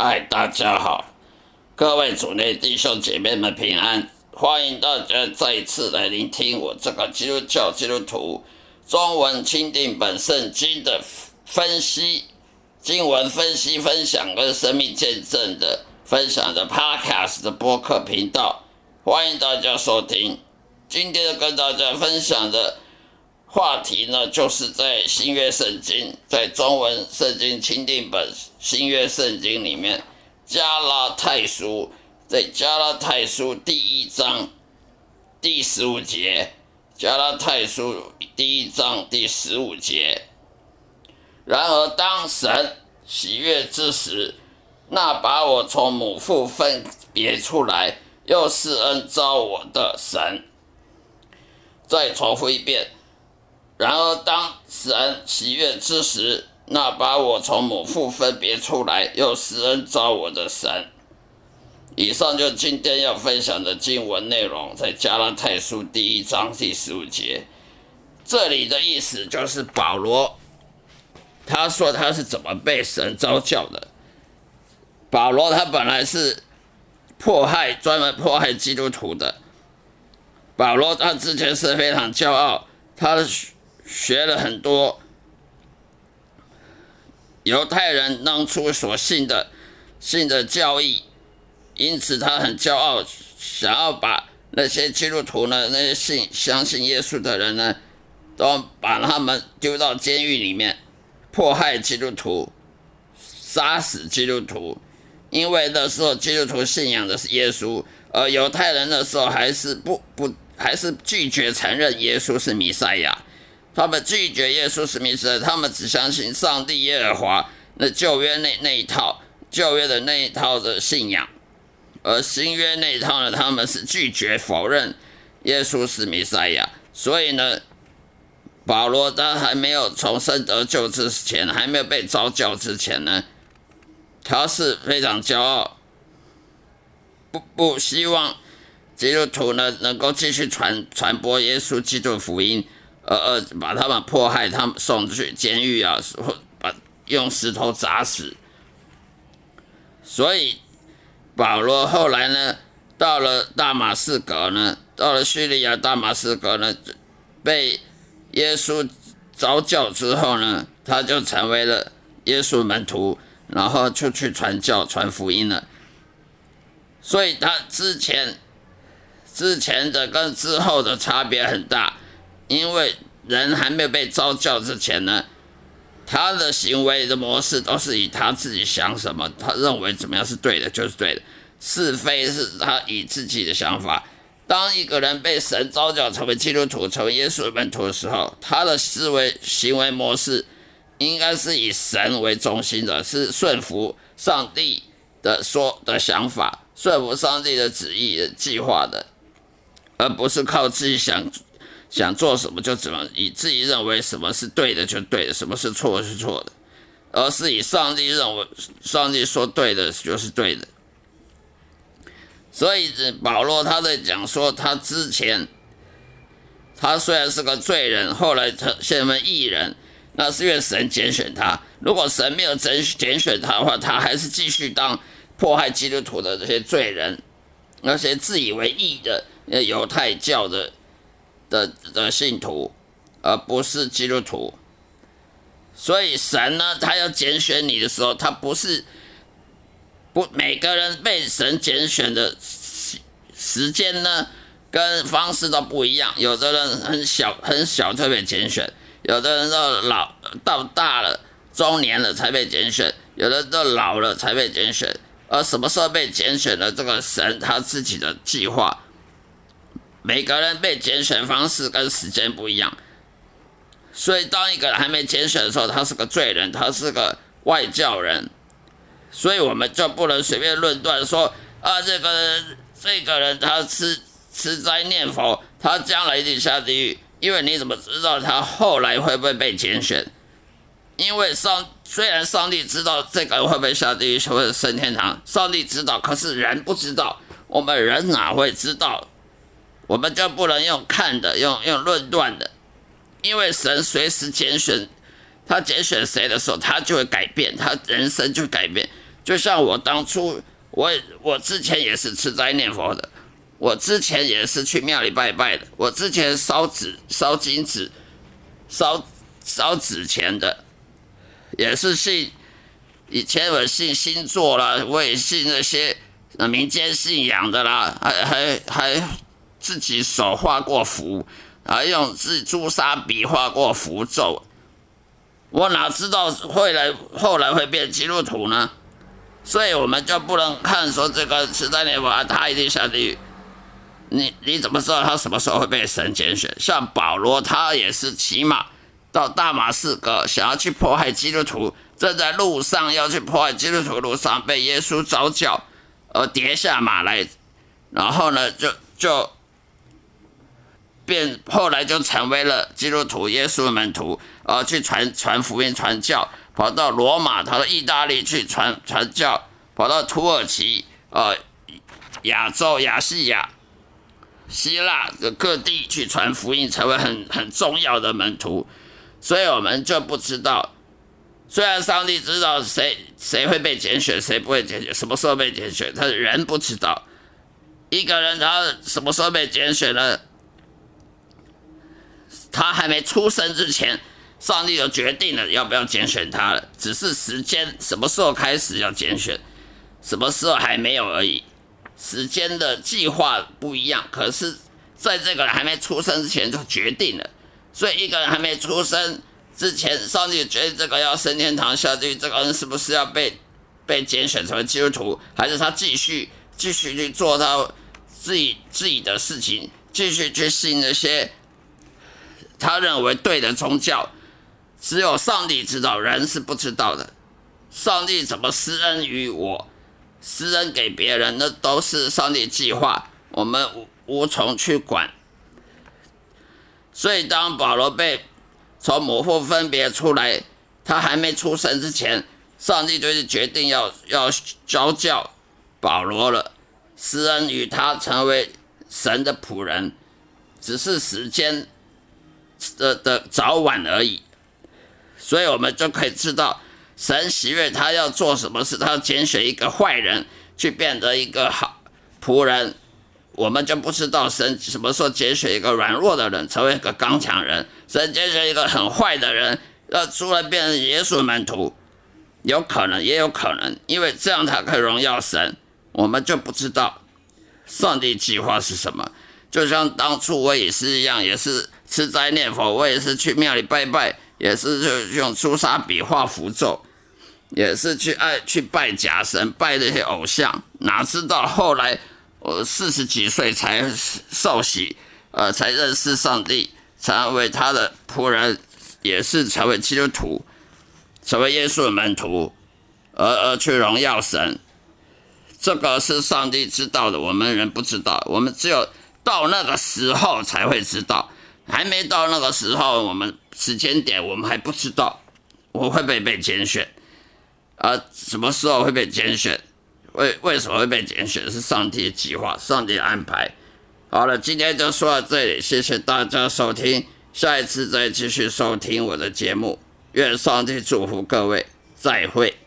嗨，大家好，各位主内弟兄姐妹们平安，欢迎大家再一次来聆听我这个基督教基督徒中文钦定本圣经的分析、经文分析、分享跟生命见证的分享的 Podcast 的播客频道，欢迎大家收听。今天跟大家分享的。话题呢，就是在新约圣经，在中文圣经钦定本新约圣经里面，加拉太书，在加拉太书第一章第十五节，加拉太书第一章第十五节。然而，当神喜悦之时，那把我从母腹分别出来，又是恩召我的神。再重复一遍。然而，当神喜悦之时，那把我从母腹分别出来又施恩召我的神。以上就今天要分享的经文内容，在加拉太书第一章第十五节。这里的意思就是保罗，他说他是怎么被神召教的。保罗他本来是迫害专门迫害基督徒的。保罗他之前是非常骄傲，他。学了很多犹太人当初所信的信的教义，因此他很骄傲，想要把那些基督徒呢，那些信相信耶稣的人呢，都把他们丢到监狱里面，迫害基督徒，杀死基督徒，因为那时候基督徒信仰的是耶稣，而犹太人那时候还是不不还是拒绝承认耶稣是弥赛亚。他们拒绝耶稣史密斯，他们只相信上帝耶和华那旧约那那一套旧约的那一套的信仰，而新约那一套呢，他们是拒绝否认耶稣是弥赛亚。所以呢，保罗他还没有重生得救之前，还没有被召教之前呢，他是非常骄傲，不不希望基督徒呢能够继续传传播耶稣基督福音。呃呃，把他们迫害，他们送去监狱啊，或把用石头砸死。所以保罗后来呢，到了大马士革呢，到了叙利亚大马士革呢，被耶稣召教之后呢，他就成为了耶稣门徒，然后就去传教、传福音了。所以他之前之前的跟之后的差别很大。因为人还没有被召教之前呢，他的行为的模式都是以他自己想什么，他认为怎么样是对的，就是对的。是非是他以自己的想法。当一个人被神召教成为基督徒、成为耶稣的门徒的时候，他的思维行为模式应该是以神为中心的，是顺服上帝的说的想法，顺服上帝的旨意的计划的，而不是靠自己想。想做什么就怎么，以自己认为什么是对的就对的，什么是错是错的，而是以上帝认为、上帝说对的就是对的。所以保罗他在讲说，他之前他虽然是个罪人，后来他现为义人，那是因为神拣选他。如果神没有拣拣选他的话，他还是继续当迫害基督徒的这些罪人，那些自以为义的犹太教的。的的信徒，而不是基督徒。所以神呢，他要拣选你的时候，他不是不每个人被神拣选的时时间呢，跟方式都不一样。有的人很小很小就被拣选，有的人到老到大了中年了才被拣选，有的到老了才被拣选。而什么时候被拣选的，这个神他自己的计划。每个人被拣选方式跟时间不一样，所以当一个人还没拣选的时候，他是个罪人，他是个外教人，所以我们就不能随便论断说啊，这个这个人他吃吃斋念佛，他将来一定下地狱，因为你怎么知道他后来会不会被拣选？因为上虽然上帝知道这个人会不会下地狱或者升天堂，上帝知道，可是人不知道，我们人哪会知道？我们就不能用看的，用用论断的，因为神随时拣选，他拣选谁的时候，他就会改变，他人生就改变，就像我当初，我我之前也是吃斋念佛的，我之前也是去庙里拜拜的，我之前烧纸、烧金纸、烧烧纸钱的，也是信。以前我信星座啦，我也信那些民间信仰的啦，还还还自己手画过符，还用自朱砂笔画过符咒。我哪知道会来后来会变基督徒呢？所以我们就不能看说这个十三年佛他一定下地狱。你你怎么知道他什么时候会被神拣选？像保罗他也是骑马到大马士革，想要去迫害基督徒，正在路上要去迫害基督徒路上被耶稣招教，而跌下马来，然后呢就就变后来就成为了基督徒耶稣的门徒，而去传传福音传教。跑到罗马，跑到意大利去传传教，跑到土耳其、呃亚洲、亚细亚、希腊的各地去传福音，成为很很重要的门徒。所以我们就不知道，虽然上帝知道谁谁会被拣选，谁不会拣选，什么时候被拣选，他人不知道。一个人他什么时候被拣选呢？他还没出生之前。上帝就决定了要不要拣选他了，只是时间什么时候开始要拣选，什么时候还没有而已。时间的计划不一样，可是在这个人还没出生之前就决定了。所以一个人还没出生之前，上帝决定这个要升天堂下地狱，这个人是不是要被被拣选成为基督徒，还是他继续继续去做他自己自己的事情，继续去信那些他认为对的宗教？只有上帝知道，人是不知道的。上帝怎么施恩于我，施恩给别人，那都是上帝计划，我们无无从去管。所以，当保罗被从母腹分别出来，他还没出生之前，上帝就是决定要要教教保罗了，施恩于他成为神的仆人，只是时间的的早晚而已。所以我们就可以知道，神喜悦他要做什么事，他要拣选一个坏人去变得一个好仆人，我们就不知道神什么时候拣选一个软弱的人成为一个刚强人，神拣选一个很坏的人要出来变成耶稣门徒，有可能也有可能，因为这样才可以荣耀神，我们就不知道上帝计划是什么。就像当初我也是一样，也是吃斋念佛，我也是去庙里拜拜。也是就用朱砂笔画符咒，也是去爱去拜假神，拜那些偶像。哪知道后来我四十几岁才受洗，呃，才认识上帝，成为他的仆人，也是成为基督徒，成为耶稣的门徒，而而去荣耀神。这个是上帝知道的，我们人不知道，我们只有到那个时候才会知道。还没到那个时候，我们时间点我们还不知道我会不会被拣选，啊，什么时候会被拣选？为为什么会被拣选？是上帝的计划，上帝安排。好了，今天就说到这里，谢谢大家收听，下一次再继续收听我的节目。愿上帝祝福各位，再会。